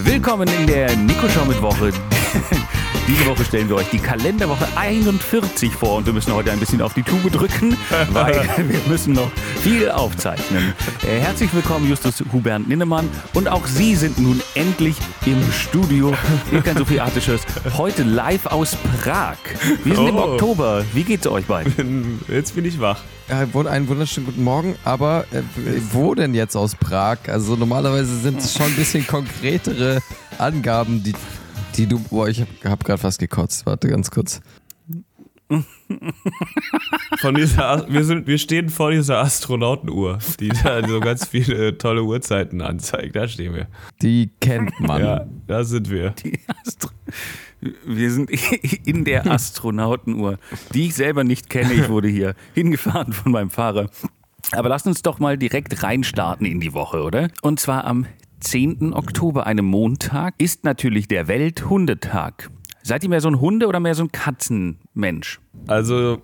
Willkommen in der Nico Show mit Woche. Diese Woche stellen wir euch die Kalenderwoche 41 vor und wir müssen heute ein bisschen auf die Tube drücken, weil wir müssen noch viel aufzeichnen. Äh, herzlich willkommen, Justus Hubert Ninnemann. Und auch Sie sind nun endlich im Studio. Ihr kein Sophiatisches. Heute live aus Prag. Wir sind im Oh. Oktober. Wie geht's euch beiden? Jetzt bin ich wach. Ja, einen wunderschönen guten Morgen, aber äh, wo denn jetzt aus Prag? Also normalerweise sind es schon ein bisschen konkretere Angaben, die, die du. Boah, ich hab, hab gerade fast gekotzt. Warte ganz kurz. Von dieser, wir, sind, wir stehen vor dieser Astronautenuhr, die da so ganz viele tolle Uhrzeiten anzeigt. Da stehen wir. Die kennt man. Ja, da sind wir. Die Astro wir sind in der Astronautenuhr, die ich selber nicht kenne. Ich wurde hier hingefahren von meinem Fahrer. Aber lasst uns doch mal direkt reinstarten in die Woche, oder? Und zwar am 10. Oktober, einem Montag, ist natürlich der Welthundetag. Seid ihr mehr so ein Hunde- oder mehr so ein Katzenmensch? Also,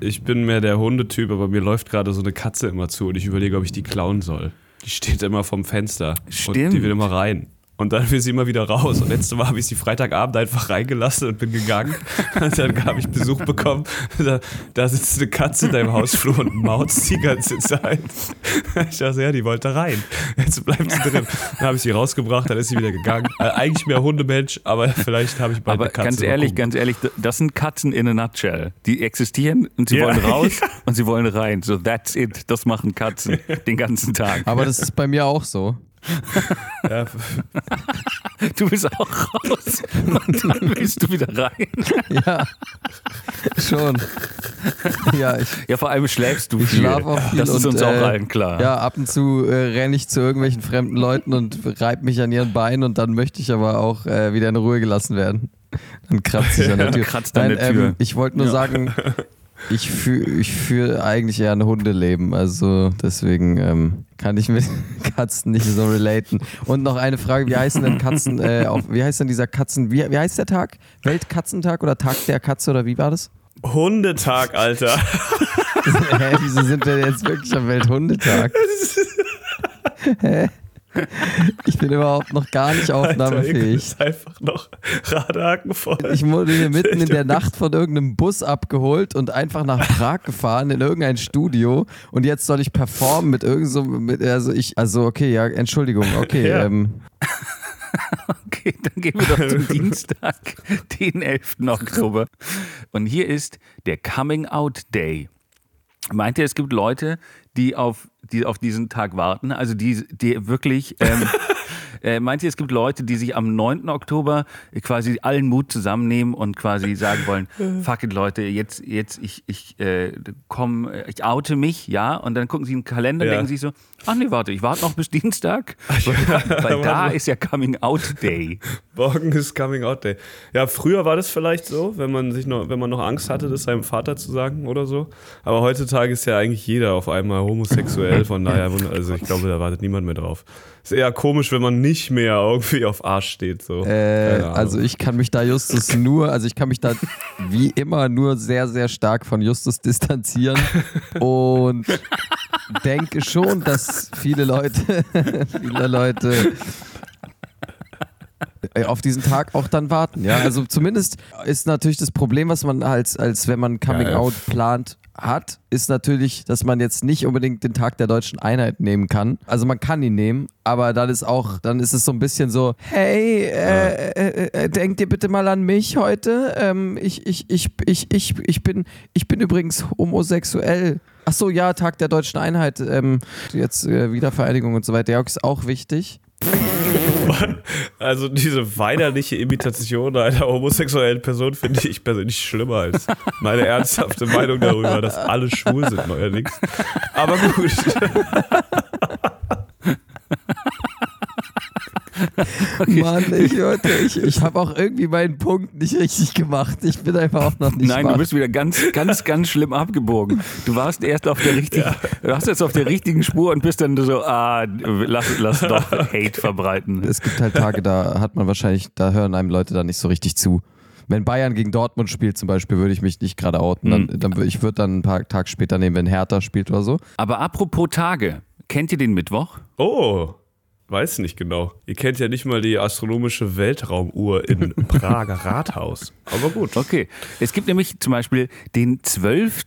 ich bin mehr der Hundetyp, aber mir läuft gerade so eine Katze immer zu und ich überlege, ob ich die klauen soll. Die steht immer vom Fenster. Und Stimmt. die will immer rein. Und dann will sie immer wieder raus. Und letztes Mal habe ich sie Freitagabend einfach reingelassen und bin gegangen. Und dann habe ich Besuch bekommen. Da, da sitzt eine Katze in deinem Hausflur und mautzt die ganze Zeit. Ich dachte, ja, die wollte rein. Jetzt bleibt sie drin. Dann habe ich sie rausgebracht, dann ist sie wieder gegangen. Äh, eigentlich mehr Hundemensch, aber vielleicht habe ich bald Aber eine Katze. ganz ehrlich, gucken. ganz ehrlich, das sind Katzen in a nutshell. Die existieren und sie Ja. wollen raus und sie wollen rein. So that's it. Das machen Katzen den ganzen Tag. Aber das ist bei mir auch so. Ja, Du bist auch raus und dann willst du wieder rein. Ja, schon. Ja, ich, Ja, vor allem schläfst du ich viel. schlafe auch viel. Das ist und, uns auch äh, allen klar. Ja, ab und zu äh, renne ich zu irgendwelchen fremden Leuten und reib mich an ihren Beinen und dann möchte ich aber auch äh, wieder in Ruhe gelassen werden. Dann kratzt ich an der Tür. Kratzt an Nein, der Tür. Ähm, ich wollte nur Ja. sagen, ich führe ich führ eigentlich eher ein Hundeleben, also deswegen ähm, kann ich mit Katzen nicht so relaten. Und noch eine Frage, wie heißen denn Katzen, äh, auf, wie heißt denn dieser Katzen, wie, wie heißt der Tag? Weltkatzentag oder Tag der Katze oder wie war das? Hundetag, Alter. Hä, wieso sind wir jetzt wirklich am Welthundetag? Hä? Ich bin überhaupt noch gar nicht Alter, aufnahmefähig. ist einfach noch Radehaken voll. Ich wurde hier mitten in der Nacht von irgendeinem Bus abgeholt und einfach nach Prag gefahren in irgendein Studio und jetzt soll ich performen mit irgend so mit also ich also okay ja Entschuldigung okay Ja. ähm, Okay, dann gehen wir doch zum Dienstag, den 11. Oktober. Und hier ist der Coming Out Day. Meint ihr, es gibt Leute, die auf, die auf diesen Tag warten? Also die, die wirklich. Ähm, äh, meint ihr, es gibt Leute, die sich am 9. Oktober quasi allen Mut zusammennehmen und quasi sagen wollen: Fuck it, Leute, jetzt, jetzt ich, ich äh, komm, äh, ich oute mich, ja? Und dann gucken sie in den Kalender und Ja. denken sich so: Ach nee, warte, ich warte noch bis Dienstag. Weil, weil da ist ja Coming Out Day. Morgen ist Coming Out Day. Ja, früher war das vielleicht so, wenn man sich noch, wenn man noch Angst hatte, das seinem Vater zu sagen oder so. Aber heutzutage ist ja eigentlich jeder auf einmal homosexuell, von daher, also ich glaube, da wartet niemand mehr drauf. Ist eher komisch, wenn man nicht mehr irgendwie auf Arsch steht. So. äh, also ich kann mich da Justus nur also ich kann mich da wie immer nur sehr sehr stark von Justus distanzieren und denke schon, dass viele Leute viele Leute äh, auf diesen Tag auch dann warten. Ja, also zumindest ist natürlich das Problem, was man als, als wenn man Coming. Out plant, hat, ist natürlich, dass man jetzt nicht unbedingt den Tag der deutschen Einheit nehmen kann. Also man kann ihn nehmen, aber dann ist auch, dann ist es so ein bisschen so, hey, äh, äh, äh, denkt ihr bitte mal an mich heute? Ähm, ich, ich, ich, ich, ich, ich bin, ich bin übrigens homosexuell. Ach so, ja, Tag der deutschen Einheit, ähm, jetzt äh, Wiedervereinigung und so weiter, ja, ist auch wichtig. Also diese weinerliche Imitation einer homosexuellen Person finde ich persönlich schlimmer als meine ernsthafte Meinung darüber, dass alle schwul sind neuerdings. Aber gut. Mann, ich, hörte, ich, ich habe auch irgendwie meinen Punkt nicht richtig gemacht. Ich bin einfach auch noch nicht Nein, wach. du bist wieder ganz, ganz, ganz schlimm abgebogen. Du warst erst auf der richtigen, du warst jetzt auf der richtigen Spur und bist dann so, ah, lass, lass doch Hate verbreiten. es gibt halt Tage, da hat man wahrscheinlich, da hören einem Leute dann nicht so richtig zu. Wenn Bayern gegen Dortmund spielt zum Beispiel, würde ich mich nicht gerade outen. Dann, dann, wür- ich würde dann ein paar Tage später nehmen, wenn Hertha spielt oder so. Aber apropos Tage, kennt ihr den Mittwoch? Oh. Weiß nicht genau. Ihr kennt ja nicht mal die astronomische Weltraumuhr im Prager Rathaus. Aber gut. Okay. Es gibt nämlich zum Beispiel den 12.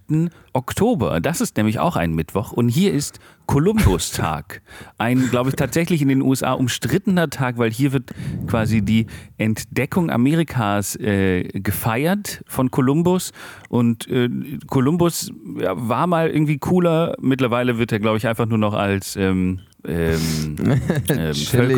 Oktober. Das ist nämlich auch ein Mittwoch. Und hier ist Kolumbustag. Ein, glaube ich, tatsächlich in den USA umstrittener Tag, weil hier wird quasi die Entdeckung Amerikas äh, gefeiert von Kolumbus. Und äh, Kolumbus ja, war mal irgendwie cooler. Mittlerweile wird er, glaube ich, einfach nur noch als ähm, ähm, ähm, Chillig.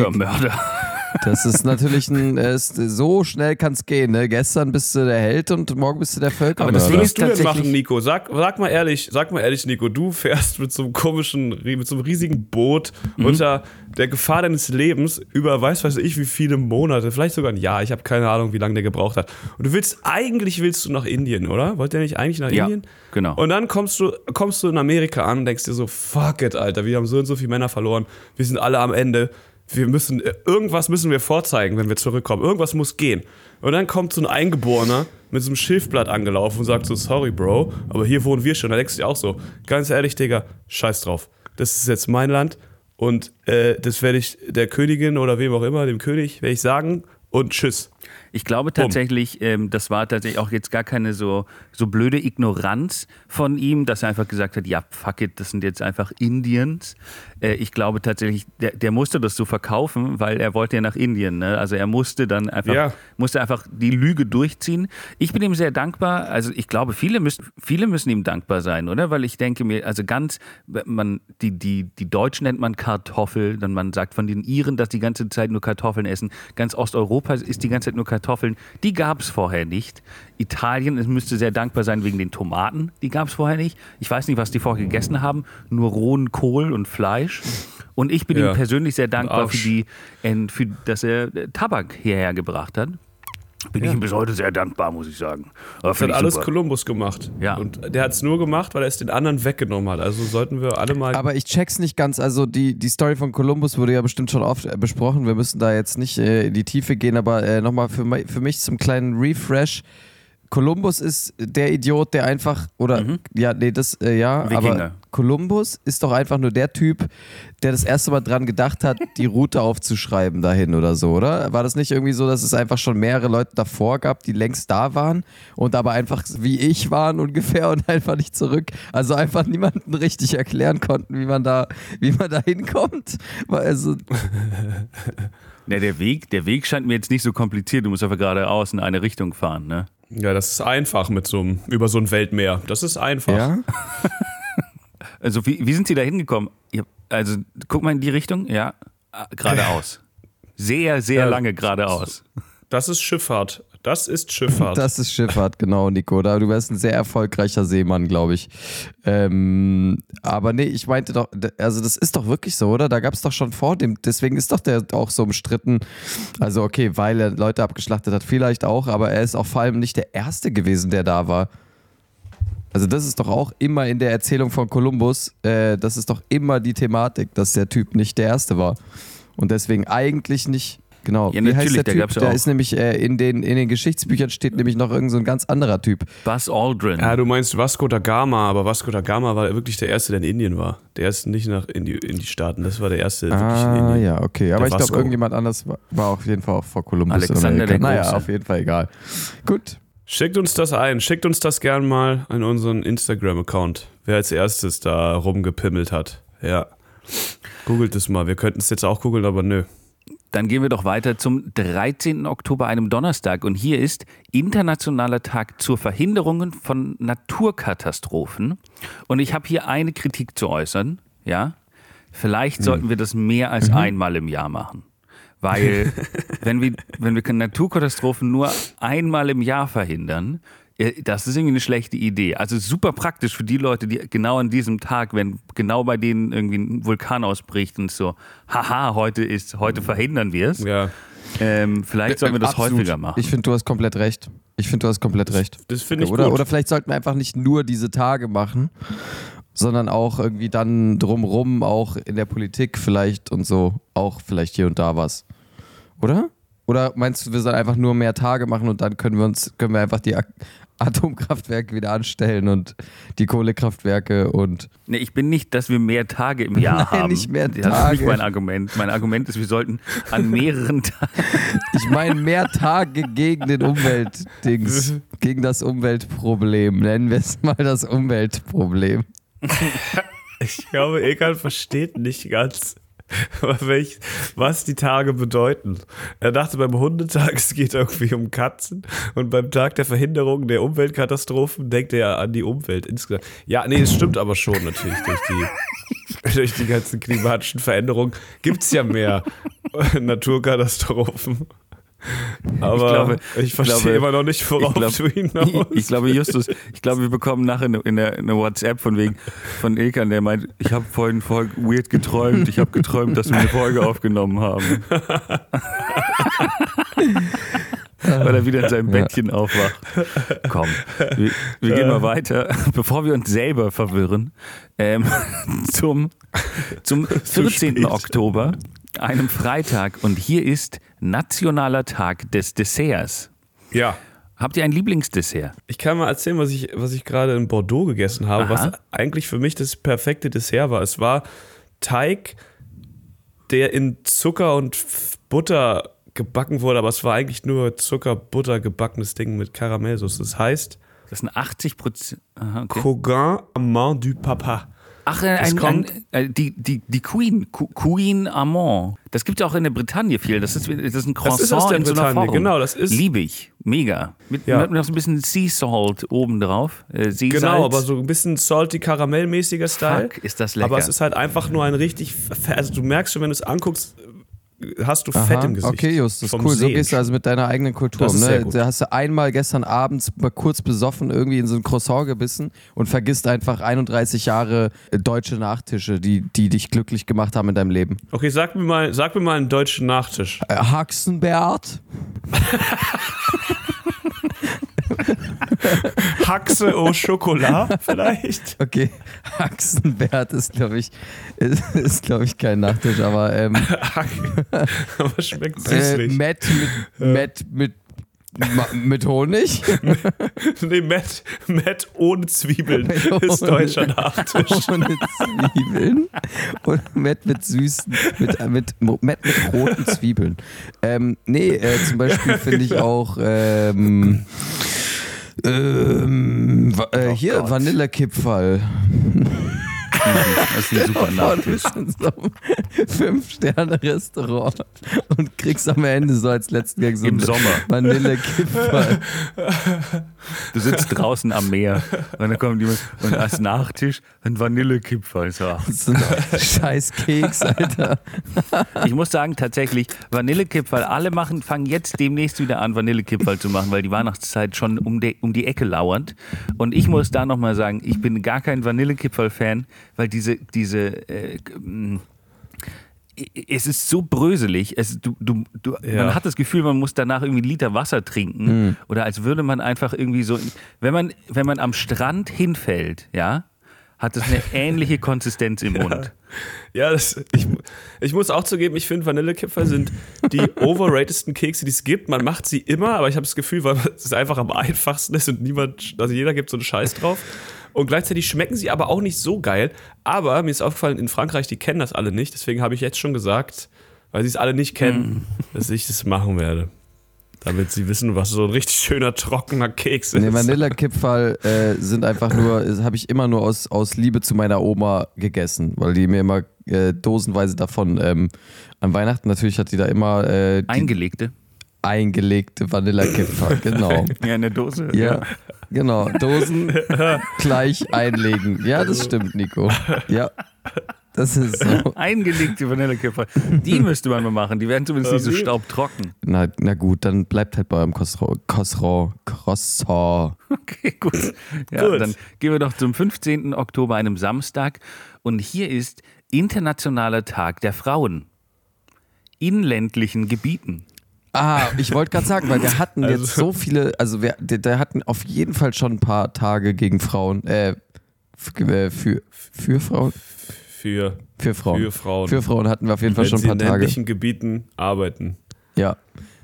Das ist natürlich ein, es, so schnell kann es gehen. Ne? Gestern bist du der Held und morgen bist du der Völkermörder. Aber Was das würdest du denn machen, Nico? Sag, sag mal ehrlich, sag mal ehrlich, Nico, du fährst mit so einem komischen, mit so einem riesigen Boot Mhm. unter der Gefahr deines Lebens über weiß weiß ich wie viele Monate, vielleicht sogar ein Jahr, ich habe keine Ahnung, wie lange der gebraucht hat. Und du willst, eigentlich willst du nach Indien, oder? Wollt ihr nicht eigentlich nach Ja, Indien? genau. Und dann kommst du, kommst du in Amerika an und denkst dir so, fuck it, Alter, wir haben so und so viele Männer verloren, wir sind alle am Ende. Wir müssen, äh, irgendwas müssen wir vorzeigen, wenn wir zurückkommen. Irgendwas muss gehen. Und dann kommt so ein Eingeborener mit so einem Schilfblatt angelaufen und sagt so, sorry, Bro, aber hier wohnen wir schon. Da denkst du dir auch so, ganz ehrlich, Digga, scheiß drauf. Das ist jetzt mein Land und äh, das werde ich der Königin oder wem auch immer, dem König, werde ich sagen und tschüss. Ich glaube tatsächlich, ähm, das war tatsächlich auch jetzt gar keine so, so blöde Ignoranz von ihm, dass er einfach gesagt hat, ja, fuck it, das sind jetzt einfach Indiens. Äh, ich glaube tatsächlich, der, der musste das so verkaufen, weil er wollte ja nach Indien. Ne? Also er musste dann einfach, Ja. musste einfach die Lüge durchziehen. Ich bin ihm sehr dankbar. Also ich glaube, viele müssen, viele müssen ihm dankbar sein, oder? Weil ich denke mir, also ganz, man, die, die, die Deutschen nennt man Kartoffel, dann man sagt von den Iren, dass die ganze Zeit nur Kartoffeln essen. Ganz Osteuropa ist die ganze Zeit nur Kartoffeln. Die gab es vorher nicht. Italien es müsste sehr dankbar sein wegen den Tomaten. Die gab es vorher nicht. Ich weiß nicht, was die vorher gegessen haben. Nur rohen Kohl und Fleisch. Und ich bin Ja. ihm persönlich sehr dankbar für die, für, dass er äh, Tabak hierher gebracht hat. Bin ich ihm bis heute sehr dankbar, muss ich sagen. Aber Das hat alles super. Kolumbus gemacht. Ja. Und der hat es nur gemacht, weil er es den anderen weggenommen hat. Also sollten wir alle mal. Aber ich check's nicht ganz. Also die, die Story von Columbus wurde ja bestimmt schon oft äh, besprochen. Wir müssen da jetzt nicht äh, in die Tiefe gehen, aber äh, nochmal für, für mich zum kleinen Refresh. Columbus ist der Idiot, der einfach, oder, ja, nee, das, äh, ja, Mhm. Wikinger. aber Columbus ist doch einfach nur der Typ, der das erste Mal dran gedacht hat, die Route aufzuschreiben dahin oder so, oder? War das nicht irgendwie so, dass es einfach schon mehrere Leute davor gab, die längst da waren und aber einfach wie ich waren ungefähr und einfach nicht zurück? Also einfach niemanden richtig erklären konnten, wie man da, wie man da hinkommt. Also, Ne, der Weg, der Weg scheint mir jetzt nicht so kompliziert. Du musst einfach geradeaus in eine Richtung fahren, ne? Ja, das ist einfach mit so einem, über so ein Weltmeer. Das ist einfach. ja? Also wie, wie sind Sie da hingekommen? Also guck mal in die Richtung, ja, geradeaus. Sehr, sehr Ja. lange geradeaus. Das ist Schifffahrt. Das ist Schifffahrt. Das ist Schifffahrt, genau, Nico. Du wärst ein sehr erfolgreicher Seemann, glaube ich. Ähm, aber nee, ich meinte doch, also das ist doch wirklich so, oder? Da gab es doch schon vor dem, deswegen ist doch der auch so umstritten. Also okay, weil er Leute abgeschlachtet hat, vielleicht auch, aber er ist auch vor allem nicht der Erste gewesen, der da war. Also das ist doch auch immer in der Erzählung von Kolumbus, äh, das ist doch immer die Thematik, dass der Typ nicht der Erste war. Und deswegen eigentlich nicht, genau. Ja, Wie heißt natürlich, der da Typ? gab's ja der auch- ist nämlich äh, in, den, in den Geschichtsbüchern steht nämlich noch irgend so ein ganz anderer Typ. Buzz Aldrin. ja, du meinst Vasco da Gama, aber Vasco da Gama war wirklich der Erste, der in Indien war. Der ist nicht nach in die, in die Staaten. Das war der Erste wirklich in Ah, Indien. ja, okay. Aber Der ich glaube, irgendjemand anders war, war auf jeden Fall auch vor Kolumbus. Alexander der Naja, auf jeden Fall egal. Gut. Schickt uns das ein. Schickt uns das gern mal an unseren Instagram-Account. Wer als erstes da rumgepimmelt hat. Ja. Googelt es mal. Wir könnten es jetzt auch googeln, aber nö. Dann gehen wir doch weiter zum 13. Oktober, einem Donnerstag. Und hier ist Internationaler Tag zur Verhinderung von Naturkatastrophen. Und ich habe hier eine Kritik zu äußern. Ja, vielleicht sollten wir das mehr als einmal im Jahr machen. Weil, wenn wir, wenn wir Naturkatastrophen nur einmal im Jahr verhindern, das ist irgendwie eine schlechte Idee. Also super praktisch für die Leute, die genau an diesem Tag, wenn genau bei denen irgendwie ein Vulkan ausbricht und so, haha, heute ist, heute verhindern wir es. Ja. Ähm, vielleicht sollten wir das Absolut. häufiger machen. Ich finde, du hast komplett recht. Ich finde, du hast komplett recht. Das finde ich oder, gut. oder vielleicht sollten wir einfach nicht nur diese Tage machen, sondern auch irgendwie dann drumrum, auch in der Politik vielleicht und so, auch vielleicht hier und da was. Oder? Oder meinst du, wir sollen einfach nur mehr Tage machen und dann können wir uns, können wir einfach die Atomkraftwerke wieder anstellen und die Kohlekraftwerke und Nee, ich bin nicht, dass wir mehr Tage im Jahr Nein, haben. nicht mehr Das ist nicht Tage. mein Argument. Mein Argument ist, wir sollten an mehreren Tagen. ich meine mehr Tage gegen den Umweltdings, gegen das Umweltproblem. Nennen wir es mal das Umweltproblem. Ich glaube, Ekan versteht nicht ganz, welch, was die Tage bedeuten. Er dachte beim Hundetag, es geht irgendwie um Katzen und beim Tag der Verhinderung der Umweltkatastrophen denkt er an die Umwelt insgesamt. Ja, nee, es stimmt aber schon natürlich durch die, durch die ganzen klimatischen Veränderungen gibt es ja mehr Naturkatastrophen. Aber ich, glaube- verstehe glaube- immer noch nicht, worauf ich glaub- du hinaus Ich glaube, Justus, ich glaube, wir bekommen nachher eine, in der, eine WhatsApp von wegen von Ilkan, der meint, ich habe vorhin voll weird geträumt. Ich habe geträumt, dass wir eine Folge aufgenommen haben. Weil er wieder in seinem. Bettchen aufwacht. Komm, wir, wir gehen mal weiter, bevor wir uns selber verwirren, ähm, zum, zum 14. spät. Oktober, einem Freitag. Und hier ist Nationaler Tag des Desserts. Ja. Habt ihr ein Lieblingsdessert? Ich kann mal erzählen, was ich, was ich gerade in Bordeaux gegessen habe, Aha. was eigentlich für mich das perfekte Dessert war. Es war Teig, der in Zucker und Butter gebacken wurde, aber es war eigentlich nur Zucker, Butter gebackenes Ding mit Karamellsauce. Das heißt Das sind 80 Prozent. Okay. Coquin Amand du Papa. Ach, äh, Es ein, kommt- ein, äh, die, die, die Queen, Qu- Queen Amand. Das gibt es auch in der Bretagne viel. Das ist, das ist ein Croissant ist aus der in so einer Form. genau, das ist- Liebe ich. Mega. Mit, Ja. mit noch so ein bisschen Sea Salt oben drauf. Äh. Genau, aber so ein bisschen salty karamellmäßiger Style. Fuck, ist das lecker. Aber es ist halt einfach nur ein richtig, also du merkst schon, wenn du es anguckst, hast du Fett im Gesicht. Okay, Justus, Vom cool. So Sehen. gehst du also mit deiner eigenen Kultur Das um. Ne? Da hast du einmal gestern abends mal kurz besoffen irgendwie in so ein Croissant gebissen und vergisst einfach 31 Jahre äh, deutsche Nachtische, die, die dich glücklich gemacht haben in deinem Leben. Okay, sag mir mal, sag mir mal einen deutschen Nachtisch. Äh, Haxenbert? Haxe au Chocolat vielleicht? Okay, Haxenbert ist, glaube ich, ist, ist glaube ich, kein Nachtisch, aber ähm, Aber schmeckt äh, süßlich. Matt mit, Matt mit, ma- mit Honig? nee, Matt, Matt ohne Zwiebeln ist Ohne- deutscher Nachtisch. Ohne Zwiebeln. Und Matt mit süßen, mit, mit, Matt mit roten Zwiebeln. Ähm, nee, äh, zum Beispiel finde ich auch ähm, ähm, äh, hier Gott. Vanillekipferl. Das ist ein super Und Nachtisch. bist in so einem Fünf-Sterne-Restaurant und kriegst am Ende so als letzten Gang so Im Sommer. Vanillekipferl. Du sitzt draußen am Meer und dann kommt jemand und als Nachtisch ein Vanillekipferl. So, ach, So ein scheiß Keks, Alter. Ich muss sagen, tatsächlich, Vanillekipferl, alle machen, fangen jetzt demnächst wieder an, Vanillekipferl zu machen, weil die Weihnachtszeit schon um die, um die Ecke lauert. Und ich muss da nochmal sagen, ich bin gar kein Vanillekipferl-Fan, weil diese, diese, äh, es ist so bröselig. Es, du, du, du, Ja. Man hat das Gefühl, man muss danach irgendwie einen Liter Wasser trinken. Oder als würde man einfach irgendwie so, wenn man, wenn man am Strand hinfällt, ja, hat es eine ähnliche Konsistenz im Mund. Ja, das, ich, ich muss auch zugeben, ich finde Vanillekipferl sind die overratedsten Kekse, die es gibt. Man macht sie immer, aber ich habe das Gefühl, weil es einfach am einfachsten ist und niemand, also jeder gibt so einen Scheiß drauf. Und gleichzeitig schmecken sie aber auch nicht so geil. Aber mir ist aufgefallen, in Frankreich, die kennen das alle nicht. Deswegen habe ich jetzt schon gesagt, weil sie es alle nicht kennen, dass ich das machen werde. Damit sie wissen, was so ein richtig schöner, trockener Keks ist. Nee, Vanillekipferl äh, sind einfach nur, habe ich immer nur aus, aus Liebe zu meiner Oma gegessen, weil die mir immer äh, dosenweise davon ähm, an Weihnachten natürlich hat die da immer äh, die Eingelegte. eingelegte Vanillekipferl, genau. Ja, in der Dose. Ja, genau. Dosen gleich einlegen. Ja, das stimmt, Nico. Ja, das ist so. Eingelegte Vanillekipferl. Die müsste man mal machen. Die werden zumindest nicht so staubtrocken. Na, na gut, dann bleibt halt bei eurem Croissant. Okay, gut. Ja, Gut. dann gehen wir doch zum 15. Oktober, einem Samstag. Und hier ist Internationaler Tag der Frauen. In ländlichen Gebieten. Ah, ich wollte gerade sagen, weil wir hatten Also- jetzt so viele, also wir, der hatten auf jeden Fall schon ein paar Tage gegen Frauen, äh, äh, für, für Frauen? Für, Für Frauen. für Frauen. Für Frauen hatten wir auf jeden Fall wenn schon ein in paar Tage. ländlichen Gebieten arbeiten. Ja.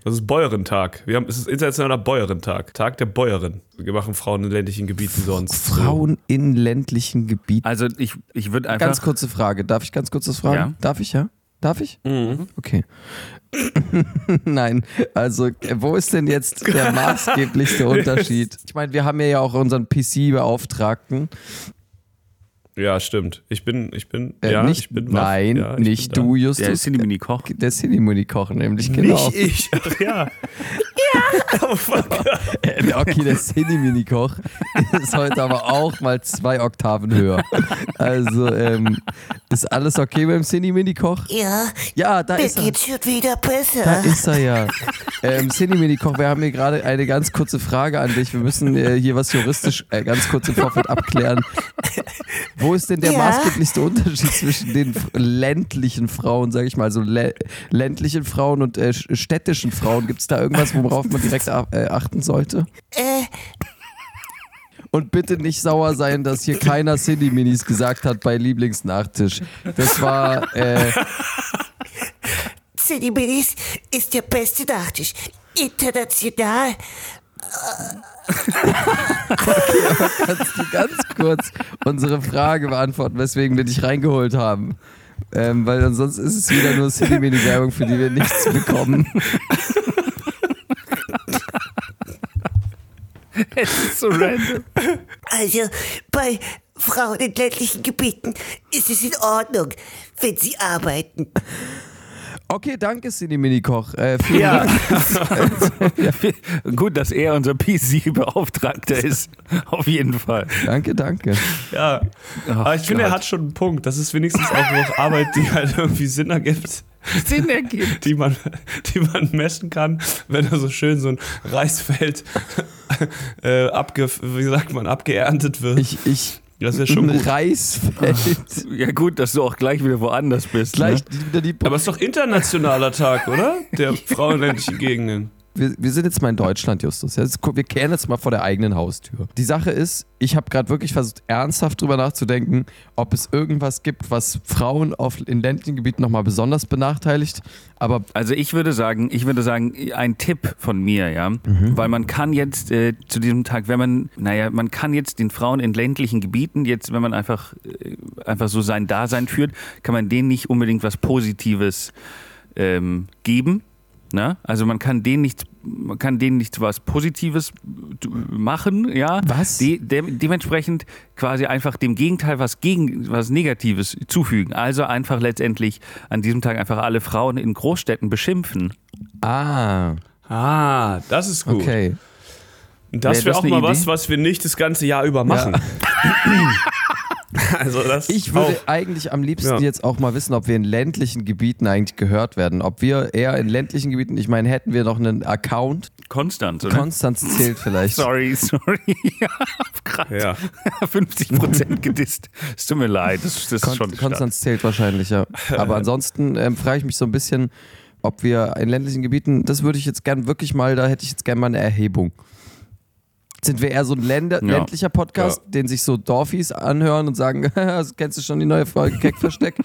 Das ist Bäuerentag. Wir haben, es ist internationaler Bäuerentag. Tag der Bäuerin. Wir machen Frauen in ländlichen Gebieten sonst. Frauen in ländlichen Gebieten. Also ich, ich würde einfach. Ganz kurze Frage. Darf ich ganz kurz das fragen? Ja. Darf ich, ja? Darf ich? Okay. Nein, also äh, wo ist denn jetzt der maßgeblichste Unterschied? Ich meine, wir haben ja auch unseren PC-Beauftragten. Ja, stimmt. Ich bin, ich bin, Äh, ja, nicht, ich bin nein, ja, ich nicht bin du, der Justus. ist Cinemini Koch. Der Cinemuni kochen, nämlich genau. Nicht ich. Ach ja. ja. Oh, fuck. Äh, Okay, der Cinemini-Koch ist heute aber auch mal zwei Oktaven höher. Also, ähm, ist alles okay beim Cinemini-Koch? Ja, Ja, da ist er. geht's schon wieder besser. Da ist er ja. Ähm, Cinemini-Koch, wir haben hier gerade eine ganz kurze Frage an dich. Wir müssen äh, hier was juristisch äh, ganz kurz im Vorfeld abklären. Wo ist denn der Ja? maßgeblichste Unterschied zwischen den ländlichen Frauen, sage ich mal, so lä ländlichen Frauen und äh, sch- städtischen Frauen? Gibt es da irgendwas, worauf man direkt äh, achten sollte? äh, Und bitte nicht sauer sein, dass hier keiner Cindy-Minis gesagt hat bei Lieblingsnachtisch. Das war, äh, Cindy Minis ist der beste Nachtisch. International. kannst du ganz kurz unsere Frage beantworten, weswegen wir dich reingeholt haben. Ähm, weil ansonsten ist es wieder nur Cindy-Mini-Werbung, für die wir nichts bekommen. Es ist so random. Also bei Frauen in ländlichen Gebieten ist es in Ordnung, wenn sie arbeiten. Okay, danke, Cindy-Mini-Koch. Äh, vielen Ja. Dank. Gut, dass er unser PC-Beauftragter ist. Auf jeden Fall. Danke, danke. Ja. Aber ich finde, er hat schon einen Punkt. Das ist wenigstens auch noch Arbeit, die halt irgendwie Sinn ergibt. Sinn ergibt. die man, die man messen kann, wenn da so schön so ein Reisfeld äh, abge, wie sagt man, abgeerntet wird. Ich, ich, das wäre schon ein gut. Reisfeld. Ja gut, dass du auch gleich wieder woanders bist. Gleich Ne? wieder die Aber es ist doch internationaler Tag, oder? Der Frauen ländlichen Gegenden. Wir, wir sind jetzt mal in Deutschland, Justus. Wir kehren jetzt mal vor der eigenen Haustür. Die Sache ist, ich habe gerade wirklich versucht, ernsthaft drüber nachzudenken, ob es irgendwas gibt, was Frauen auf, in ländlichen Gebieten nochmal besonders benachteiligt. Aber Also ich würde sagen, ich würde sagen, ein Tipp von mir, ja, Mhm. weil man kann jetzt äh, zu diesem Tag, wenn man, naja, man kann jetzt den Frauen in ländlichen Gebieten, jetzt, wenn man einfach, äh, einfach so sein Dasein führt, kann man denen nicht unbedingt was Positives ähm, geben. Ne? Also man kann denen nichts, man kann denen nichts was Positives machen, ja. Was? De de dementsprechend quasi einfach dem Gegenteil was gegen was Negatives zufügen. Also einfach letztendlich an diesem Tag einfach alle Frauen in Großstädten beschimpfen. ah, Ah, das ist gut. okay. Das Wäre das auch mal Idee? was, was wir nicht das ganze Jahr über machen. also das Ich würde auch. eigentlich am liebsten Ja. jetzt auch mal wissen, ob wir in ländlichen Gebieten eigentlich gehört werden. Ob wir eher in ländlichen Gebieten, ich meine, hätten wir noch einen Account. Konstanz, oder? Konstanz zählt vielleicht. sorry, sorry. ja, gerade Ja. 50 Prozent gedisst. Es tut mir leid, das, das ist schon Konstanz zählt wahrscheinlich, ja. Aber ansonsten ähm, frage ich mich so ein bisschen, ob wir in ländlichen Gebieten, das würde ich jetzt gern wirklich mal, da hätte ich jetzt gern mal eine Erhebung. Sind wir eher so ein Länder, Ja. ländlicher Podcast, den sich so Dorfies anhören und sagen, kennst du schon die neue Folge Keckversteck?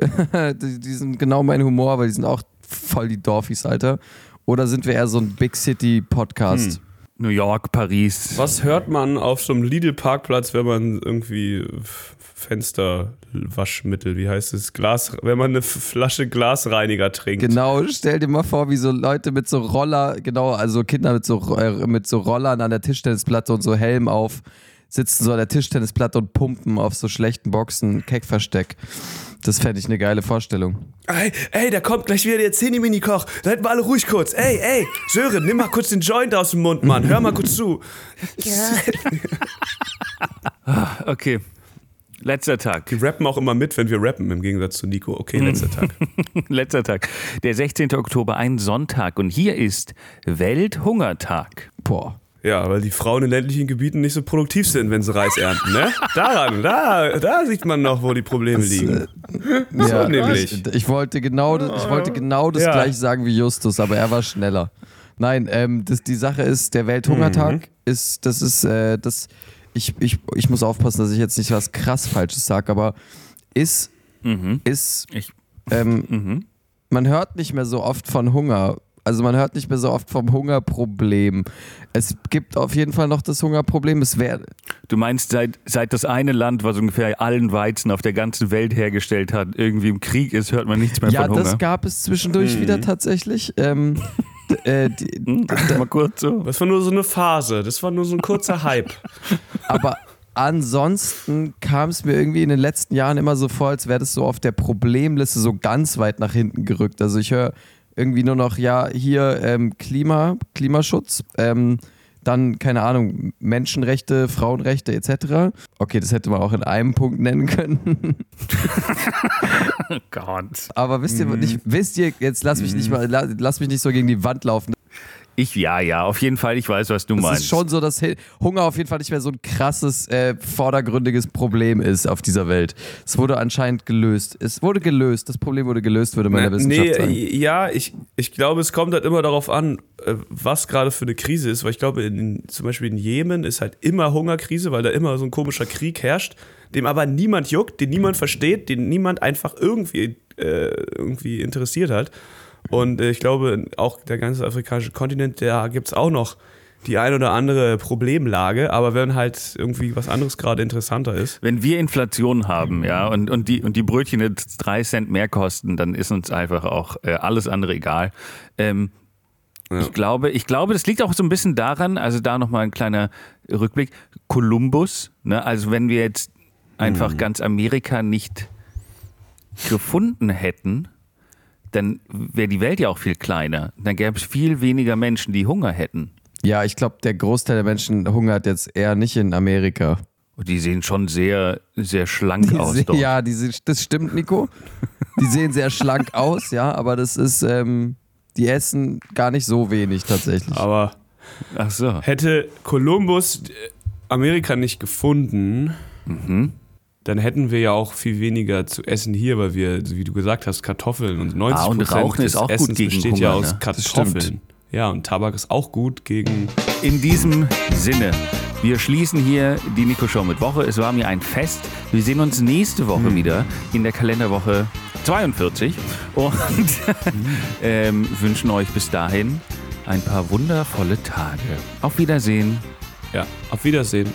die, die sind genau mein Humor, weil die sind auch voll die Dorfies, Alter. Oder sind wir eher so ein Big City Podcast? New York, Paris. Was hört man auf so einem Lidl-Parkplatz, wenn man irgendwie Fensterwaschmittel, wie heißt es, Glas, wenn man eine Flasche Glasreiniger trinkt? Genau, stell dir mal vor, wie so Leute mit so Roller, genau, also Kinder mit so, äh, mit so Rollern an der Tischtennisplatte und so Helm auf, sitzen so an der Tischtennisplatte und pumpen auf so schlechten Boxen Keckversteck. Das fände ich eine geile Vorstellung. Ey, ey, da kommt gleich wieder der Zini-Mini-Koch. Seid mal alle ruhig kurz. Ey, ey, Sören, nimm mal kurz den Joint aus dem Mund, Mann. Hör mal kurz zu. Ja, Okay. Letzter Tag. Die rappen auch immer mit, wenn wir rappen, im Gegensatz zu Nico. Okay, letzter Tag. Letzter Tag. Der 16. Oktober, ein Sonntag. Und hier ist Welthungertag. Boah. Ja, weil die Frauen in ländlichen Gebieten nicht so produktiv sind, wenn sie Reis ernten, ne? Daran, da, da sieht man noch, wo die Probleme liegen. Ja, nämlich. Ich, ich wollte genau, das- ich wollte genau das Ja. gleiche sagen wie Justus, aber er war schneller. Nein, ähm, das, die Sache ist, der Welthungertag Mhm. ist, das ist, äh, das, ich, ich, ich muss aufpassen, dass ich jetzt nicht was krass Falsches sage, aber ist, Mhm. ist, Ich, ähm, mhm. man hört nicht mehr so oft von Hunger Also man hört nicht mehr so oft vom Hungerproblem. Es gibt auf jeden Fall noch das Hungerproblem. Es wäre Du meinst, seit, seit das eine Land, was ungefähr allen Weizen auf der ganzen Welt hergestellt hat, irgendwie im Krieg ist, hört man nichts mehr ja, von Hunger. das gab es zwischendurch wieder tatsächlich. Ähm, äh, die, Hm, mal kurz so. Das war nur so eine Phase, das war nur so ein kurzer Hype. aber ansonsten kam es mir irgendwie in den letzten Jahren immer so vor, als wäre das so auf der Problemliste so ganz weit nach hinten gerückt. Also ich höre irgendwie nur noch, ja, hier ähm, Klima, Klimaschutz, ähm, dann, keine Ahnung, Menschenrechte, Frauenrechte etc. Okay, das hätte man auch in einem Punkt nennen können. Oh Gott. Aber wisst ihr, nicht, wisst ihr, jetzt lass mich nicht mal, la- lass mich nicht so gegen die Wand laufen. Ich, ja, ja, auf jeden Fall, ich weiß, was du Es meinst. ist schon so, dass Hunger auf jeden Fall nicht mehr so ein krasses, äh, vordergründiges Problem ist auf dieser Welt. Es wurde anscheinend gelöst. Es wurde gelöst. Das Problem wurde gelöst, würde man in der Wissenschaft sagen. nee, ja, ich, ich glaube, es kommt halt immer darauf an, äh, was gerade für eine Krise ist, weil ich glaube, in, zum Beispiel in Jemen ist halt immer Hungerkrise, weil da immer so ein komischer Krieg herrscht, dem aber niemand juckt, den niemand versteht, den niemand einfach irgendwie, äh, irgendwie interessiert hat. Und äh, ich glaube, auch der ganze afrikanische Kontinent, da gibt es auch noch die ein oder andere Problemlage, aber wenn halt irgendwie was anderes gerade interessanter ist. Wenn wir Inflation haben, ja, und, und, die, und die Brötchen jetzt drei Cent mehr kosten, dann ist uns einfach auch äh, alles andere egal. Ähm, Ich glaube, ich glaube, das liegt auch so ein bisschen daran, also da nochmal ein kleiner Rückblick. Kolumbus, ne, also wenn wir jetzt einfach ganz Amerika nicht gefunden hätten, dann wäre die Welt ja auch viel kleiner. Dann gäbe es viel weniger Menschen, die Hunger hätten. Ja, ich glaube, der Großteil der Menschen hungert jetzt eher nicht in Amerika. Und die sehen schon sehr, sehr schlank Die aus dort. ja, die, das stimmt, Nico. Die sehen sehr schlank aus, ja, aber das ist, ähm, die essen gar nicht so wenig tatsächlich. Aber Ach so. hätte Kolumbus äh, Amerika nicht gefunden, dann hätten wir ja auch viel weniger zu essen hier, weil wir, wie du gesagt hast, Kartoffeln und 90 Ah, und Rauchen des ist auch gut Essens gegen besteht Hunger, ja aus ne? Kartoffeln. Ja, und Tabak ist auch gut gegen. In diesem Sinne, wir schließen hier die Nico Show mit Woche. Es war mir ein Fest. Wir sehen uns nächste Woche wieder in der Kalenderwoche 42 und ähm, wünschen euch bis dahin ein paar wundervolle Tage. Auf Wiedersehen. Ja, auf Wiedersehen.